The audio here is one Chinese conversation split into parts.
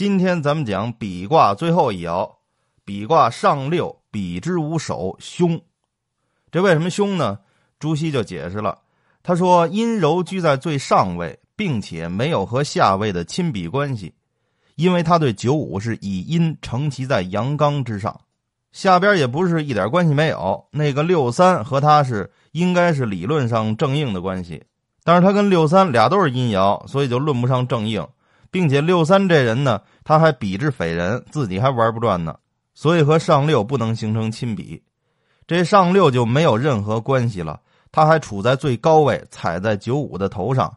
今天咱们讲比卦最后一爻，比卦上六，比之无首，凶。这为什么凶呢？朱熹就解释了，他说阴柔居在最上位，并且没有和下位的亲比关系，因为他对九五是以阴承其在阳刚之上，下边也不是一点关系没有。那个六三和他是应该是理论上正应的关系，但是他跟六三俩都是阴爻，所以就论不上正应。并且六三这人呢，他还比之匪人，自己还玩不转呢，所以和上六不能形成亲比，这上六就没有任何关系了。他还处在最高位，踩在九五的头上，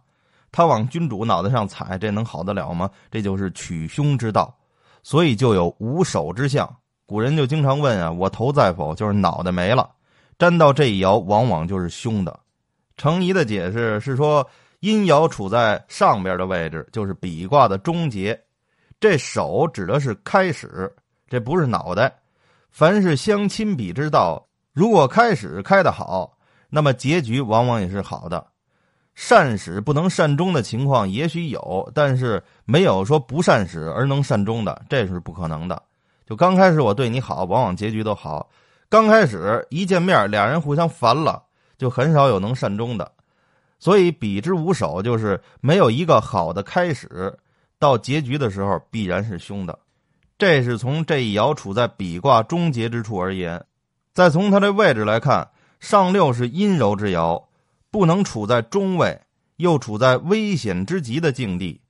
他往君主脑袋上踩，这能好得了吗？这就是取凶之道，所以就有无首之象。古人就经常问啊：“我头在否？”就是脑袋没了。沾到这一爻，往往就是凶的。程颐的解释是说。阴爻处在上边的位置，就是比卦的终结。这手指的是开始，这不是脑袋。凡是相亲比之道，如果开始开得好，那么结局往往也是好的。善始不能善终的情况也许有，但是没有说不善始而能善终的，这是不可能的。就刚开始我对你好，往往结局都好。刚开始一见面，俩人互相烦了，就很少有能善终的。所以，比之无首，就是没有一个好的开始，到结局的时候必然是凶的。这是从这一爻处在比卦终结之处而言。再从它的位置来看，上六是阴柔之爻，不能处在中位，又处在危险之极的境地，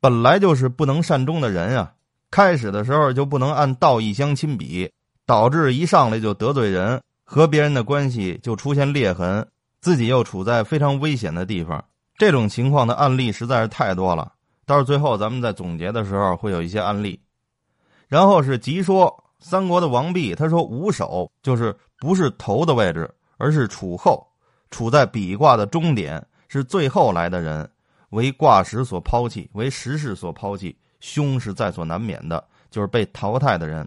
本来就是不能善终的人啊。开始的时候就不能按道义相亲比，导致一上来就得罪人，和别人的关系就出现裂痕。自己又处在非常危险的地方，这种情况的案例实在是太多了。到最后，咱们在总结的时候会有一些案例。然后是吉说三国的王弼，他说五首就是不是头的位置，而是处后，处在比卦的终点，是最后来的人，为卦时所抛弃，为时势所抛弃，凶是在所难免的，就是被淘汰的人。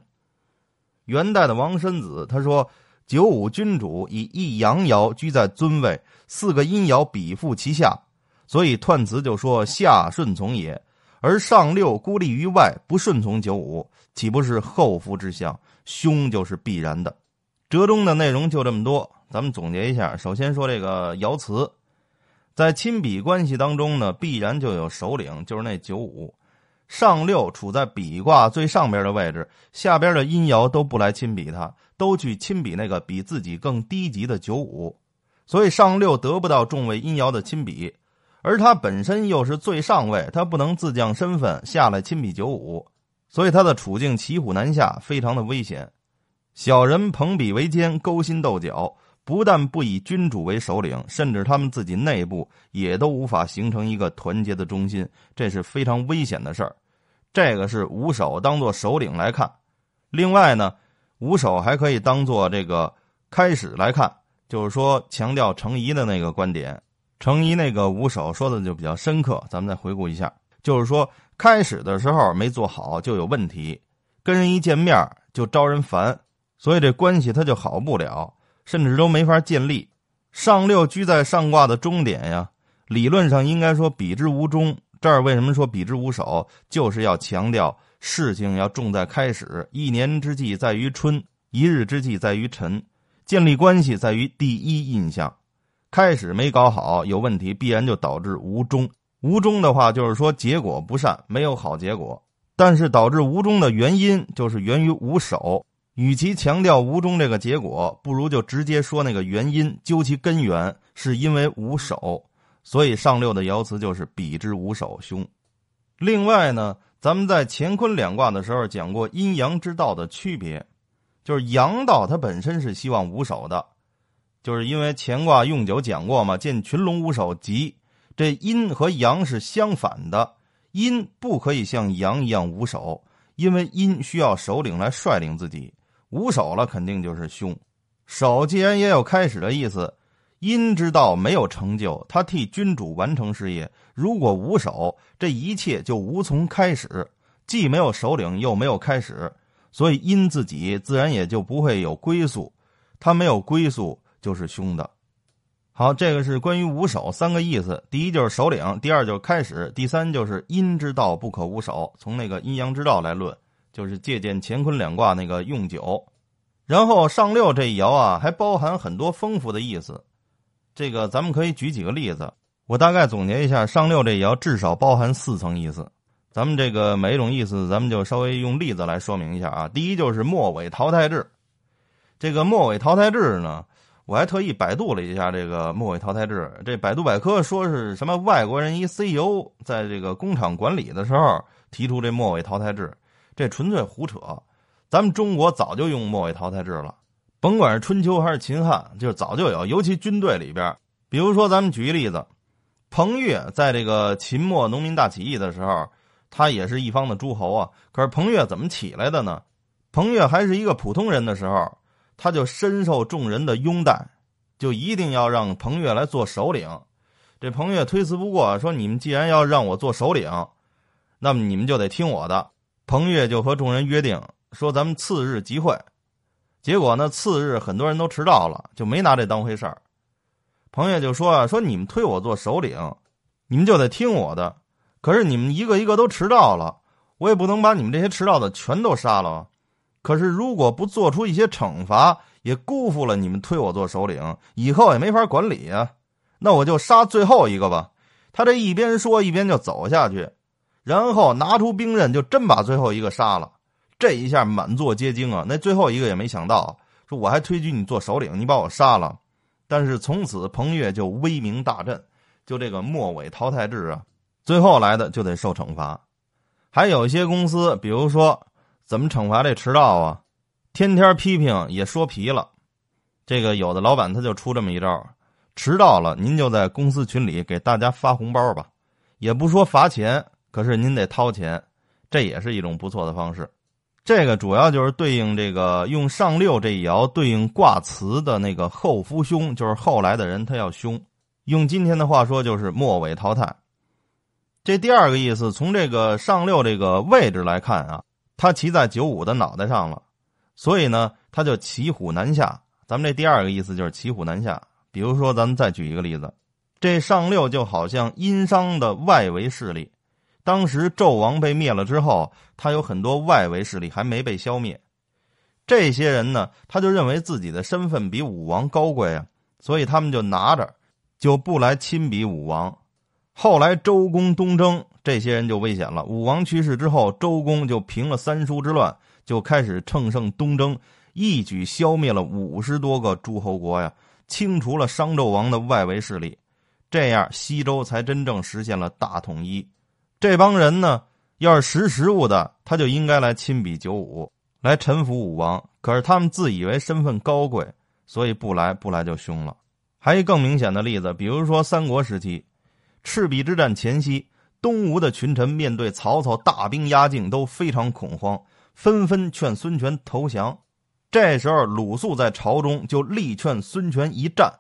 元代的王申子他说。九五君主以一阳爻居在尊位，四个阴爻比附其下，所以彖辞就说下顺从也。而上六孤立于外，不顺从九五，岂不是后福之象？凶就是必然的。折中的内容就这么多，咱们总结一下。首先说这个爻辞，在亲比关系当中呢，必然就有首领，就是那九五。上六处在比卦最上边的位置，下边的阴爻都不来亲比他，都去亲比那个比自己更低级的九五，所以上六得不到众位阴爻的亲比，而他本身又是最上位，他不能自降身份下来亲比九五，所以他的处境骑虎难下，非常的危险。小人朋比为奸，勾心斗角。不但不以君主为首领，甚至他们自己内部也都无法形成一个团结的中心，这是非常危险的事儿。这个是五首当做首领来看。另外呢，五首还可以当做这个开始来看，就是说强调程颐的那个观点。程颐那个五首说的就比较深刻，咱们再回顾一下，就是说开始的时候没做好就有问题，跟人一见面就招人烦，所以这关系他就好不了。甚至都没法建立。上六居在上卦的终点呀，理论上应该说比之无终。这儿为什么说比之无首？就是要强调事情要重在开始。一年之计在于春，一日之计在于晨。建立关系在于第一印象。开始没搞好，有问题，必然就导致无终。无终的话，就是说结果不善，没有好结果。但是导致无终的原因，就是源于无首。与其强调无中这个结果，不如就直接说那个原因，究其根源，是因为无首，所以上六的爻辞就是比之无首凶。另外呢，咱们在乾坤两卦的时候讲过阴阳之道的区别，就是阳道它本身是希望无首的，就是因为乾卦用九讲过嘛，见群龙无首吉，这阴和阳是相反的，阴不可以像阳一样无首，因为阴需要首领来率领自己。无首了，肯定就是凶。首既然也有开始的意思，阴之道没有成就，他替君主完成事业。如果无首，这一切就无从开始，既没有首领，又没有开始，所以阴自己自然也就不会有归宿。他没有归宿，就是凶的。好，这个是关于五首三个意思。第一就是首领，第二就是开始，第三就是阴之道不可无首。从那个阴阳之道来论，就是借鉴乾坤两卦那个用九。然后上六这一爻啊，还包含很多丰富的意思。这个咱们可以举几个例子，我大概总结一下，上六这一爻至少包含四层意思。咱们这个每一种意思，咱们就稍微用例子来说明一下啊。第一就是末尾淘汰制，这个末尾淘汰制呢。我还特意百度了一下这个末尾淘汰制，这百度百科说是什么外国人一 CEO 在这个工厂管理的时候提出这末尾淘汰制，这纯粹胡扯。咱们中国早就用末位淘汰制了，甭管是春秋还是秦汉，就早就有。尤其军队里边，比如说咱们举一例子，彭越在这个秦末农民大起义的时候，他也是一方的诸侯啊。可是彭越怎么起来的呢？彭越还是一个普通人的时候。他就深受众人的拥戴，就一定要让彭越来做首领。这彭越推辞不过，说：“你们既然要让我做首领，那么你们就得听我的。”彭越就和众人约定说：“咱们次日集会。”结果呢，次日很多人都迟到了，就没拿这当回事儿。彭越就说：“啊，说你们推我做首领，你们就得听我的。可是你们一个一个都迟到了，我也不能把你们这些迟到的全都杀了。”可是，如果不做出一些惩罚，也辜负了你们推我做首领，以后也没法管理呀。那我就杀最后一个吧。他这一边说，一边就走下去，然后拿出兵刃，就真把最后一个杀了。这一下满座皆惊啊！那最后一个也没想到，说我还推举你做首领，你把我杀了。但是从此彭越就威名大振。就这个末尾淘汰制啊，最后来的就得受惩罚。还有一些公司，比如说。怎么惩罚这迟到啊？天天批评也说皮了。这个有的老板他就出这么一招：迟到了，您就在公司群里给大家发红包吧，也不说罚钱，可是您得掏钱，这也是一种不错的方式。这个主要就是对应这个用上六这一爻对应卦辞的那个后夫凶，就是后来的人他要凶。用今天的话说，就是末尾淘汰。这第二个意思，从这个上六这个位置来看啊。他骑在九五的脑袋上了，所以呢，他就骑虎难下。咱们这第二个意思就是骑虎难下。比如说，咱们再举一个例子，这上六就好像殷商的外围势力。当时纣王被灭了之后，他有很多外围势力还没被消灭。这些人呢，他就认为自己的身份比武王高贵啊，所以他们就拿着，就不来亲比武王。后来周公东征。这些人就危险了。武王去世之后，周公就平了三叔之乱，就开始乘胜东征，一举消灭了五十多个诸侯国呀，清除了商纣王的外围势力，这样西周才真正实现了大统一。这帮人呢，要是识时务的，他就应该来亲比九五，来臣服武王。可是他们自以为身份高贵，所以不来，不来就凶了。还一更明显的例子，比如说三国时期，赤壁之战前夕。东吴的群臣面对曹操大兵压境，都非常恐慌，纷纷劝孙权投降。这时候，鲁肃在朝中就力劝孙权一战。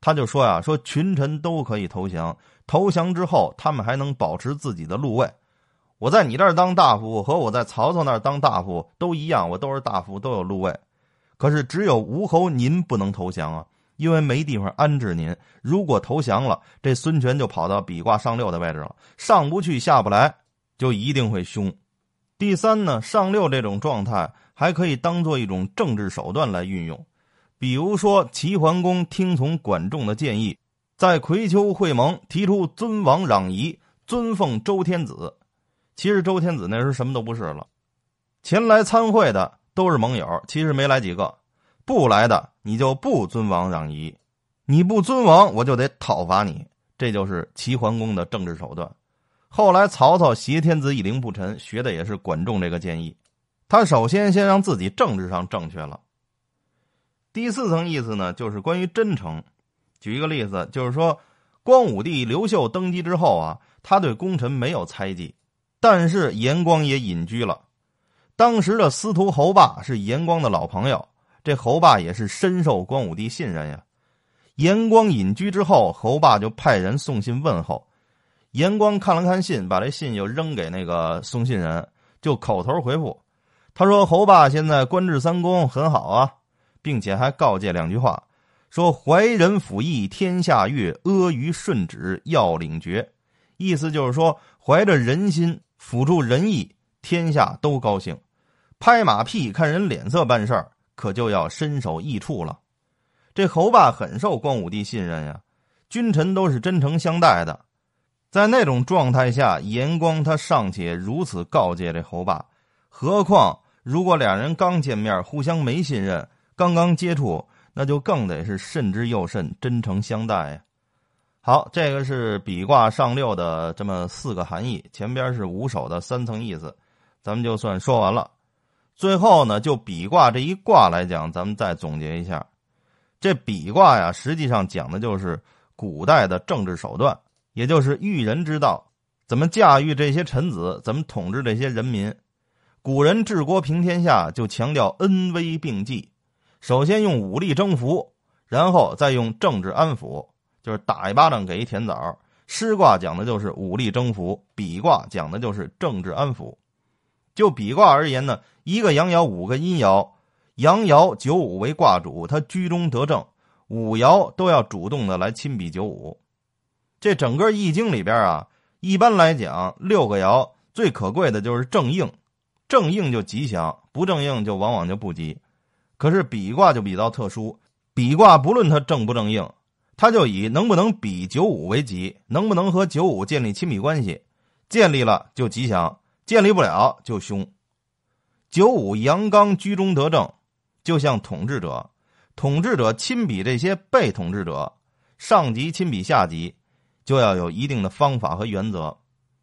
他就说呀：“说群臣都可以投降，投降之后，他们还能保持自己的禄位。我在你这儿当大夫，和我在曹操那儿当大夫都一样，我都是大夫，都有禄位。可是只有吴侯您不能投降啊。”因为没地方安置您，如果投降了，这孙权就跑到比卦上六的位置了，上不去下不来，就一定会凶。第三呢，上六这种状态还可以当做一种政治手段来运用，比如说齐桓公听从管仲的建议，在葵丘会盟提出尊王攘夷，尊奉周天子。其实周天子那时候什么都不是了，前来参会的都是盟友，其实没来几个。不来的，你就不尊王攘夷；你不尊王，我就得讨伐你。这就是齐桓公的政治手段。后来曹操挟天子以令不臣，学的也是管仲这个建议。他首先先让自己政治上正确了。第四层意思呢，就是关于真诚。举一个例子，就是说，光武帝刘秀登基之后啊，他对功臣没有猜忌，但是严光也隐居了。当时的司徒侯霸是严光的老朋友。这侯霸也是深受光武帝信任呀。严光隐居之后，侯霸就派人送信问候。严光看了看信，把这信就扔给那个送信人，就口头回复。他说：“侯霸现在官至三公，很好啊，并且还告诫两句话，说怀仁辅义，天下悦；阿谀顺旨，要领决。意思就是说，怀着仁心，辅助仁义，天下都高兴；拍马屁，看人脸色办事儿，可就要身首异处了。这侯霸很受光武帝信任呀，君臣都是真诚相待的。在那种状态下，严光他尚且如此告诫这侯霸，何况如果俩人刚见面，互相没信任，刚刚接触。那就更得是慎之又慎，真诚相待呀。好，这个是比卦上六的这么四个含义，前边是五手的三层意思，咱们就算说完了。最后呢，就比卦这一卦来讲，咱们再总结一下，这比卦呀，实际上讲的就是古代的政治手段，也就是育人之道，怎么驾驭这些臣子，怎么统治这些人民。古人治国平天下，就强调恩威并济。首先用武力征服，然后再用政治安抚，就是打一巴掌给一甜枣。师卦讲的就是武力征服，比卦讲的就是政治安抚。就比卦而言呢，一个阳爻五个阴爻，阳爻九五为卦主，他居中得正，五爻都要主动的来亲比九五。这整个易经里边啊，一般来讲六个爻最可贵的就是正应，正应就吉祥，不正应就往往就不吉。可是比卦就比较特殊，比卦不论它正不正应，它就以能不能比九五为吉，能不能和九五建立亲密关系，建立了就吉祥，建立不了就凶。九五阳刚居中得正，就像统治者，统治者亲比这些被统治者，上级亲比下级，就要有一定的方法和原则。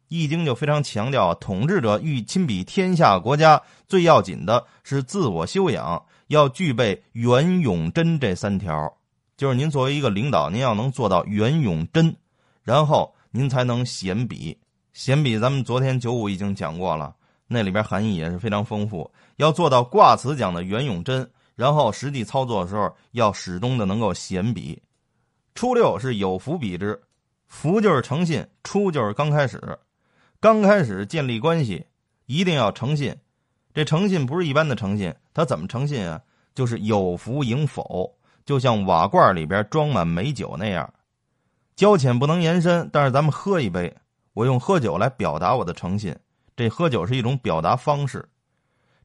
易经就非常强调，统治者欲亲比天下国家，最要紧的是自我修养。要具备圆永贞这三条，就是您作为一个领导，您要能做到圆永贞，然后您才能显比。显比，咱们昨天九五已经讲过了，那里边含义也是非常丰富。要做到卦辞讲的圆永贞，然后实际操作的时候要始终的能够显比。初六是有福比之，福就是诚信，初就是刚开始，刚开始建立关系一定要诚信。这诚信不是一般的诚信，他怎么诚信啊？就是有福迎否，就像瓦罐里边装满美酒那样。交浅不能延伸，但是咱们喝一杯，我用喝酒来表达我的诚信。这喝酒是一种表达方式。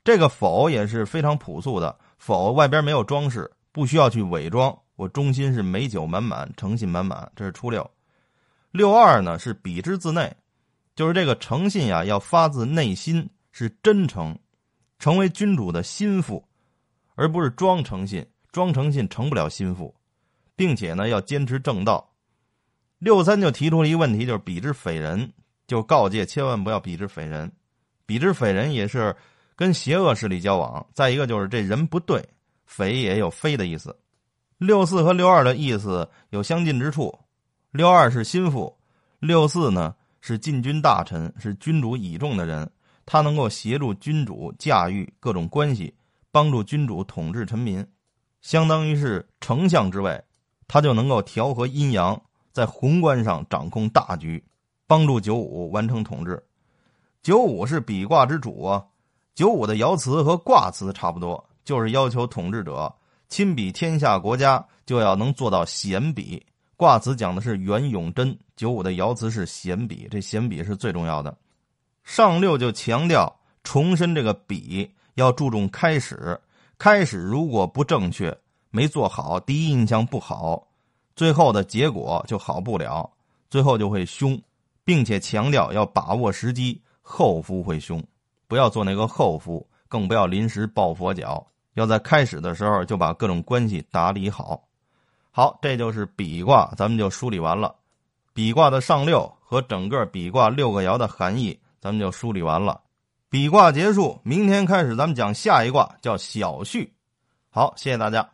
这个否也是非常朴素的，否外边没有装饰，不需要去伪装。我中心是美酒满满，诚信满满。这是初六。六二呢是比之自内，就是这个诚信呀，要发自内心，是真诚。成为君主的心腹，而不是装诚信，装诚信成不了心腹，并且呢要坚持正道。六三就提出了一个问题，就是比之匪人，就告诫千万不要比之匪人。比之匪人也是跟邪恶势力交往。再一个就是这人不对，匪也有非的意思。六四和六二的意思有相近之处，六二是心腹，六四呢是禁军大臣，是君主倚重的人。他能够协助君主驾驭各种关系，帮助君主统治臣民，相当于是丞相之位，他就能够调和阴阳，在宏观上掌控大局，帮助九五完成统治。九五是比卦之主啊，九五的爻辞和卦辞差不多，就是要求统治者亲比天下国家，就要能做到显比。卦辞讲的是元永贞，九五的爻辞是显比，这显比是最重要的。上六就强调重申这个比要注重开始，开始如果不正确，没做好，第一印象不好，最后的结果就好不了，最后就会凶，并且强调要把握时机，后夫会凶，不要做那个后夫，更不要临时抱佛脚，要在开始的时候就把各种关系打理好。好，这就是比卦，咱们就梳理完了，比卦的上六和整个比卦六个爻的含义。咱们就梳理完了，比卦结束，明天开始咱们讲下一卦，叫小序。好，谢谢大家。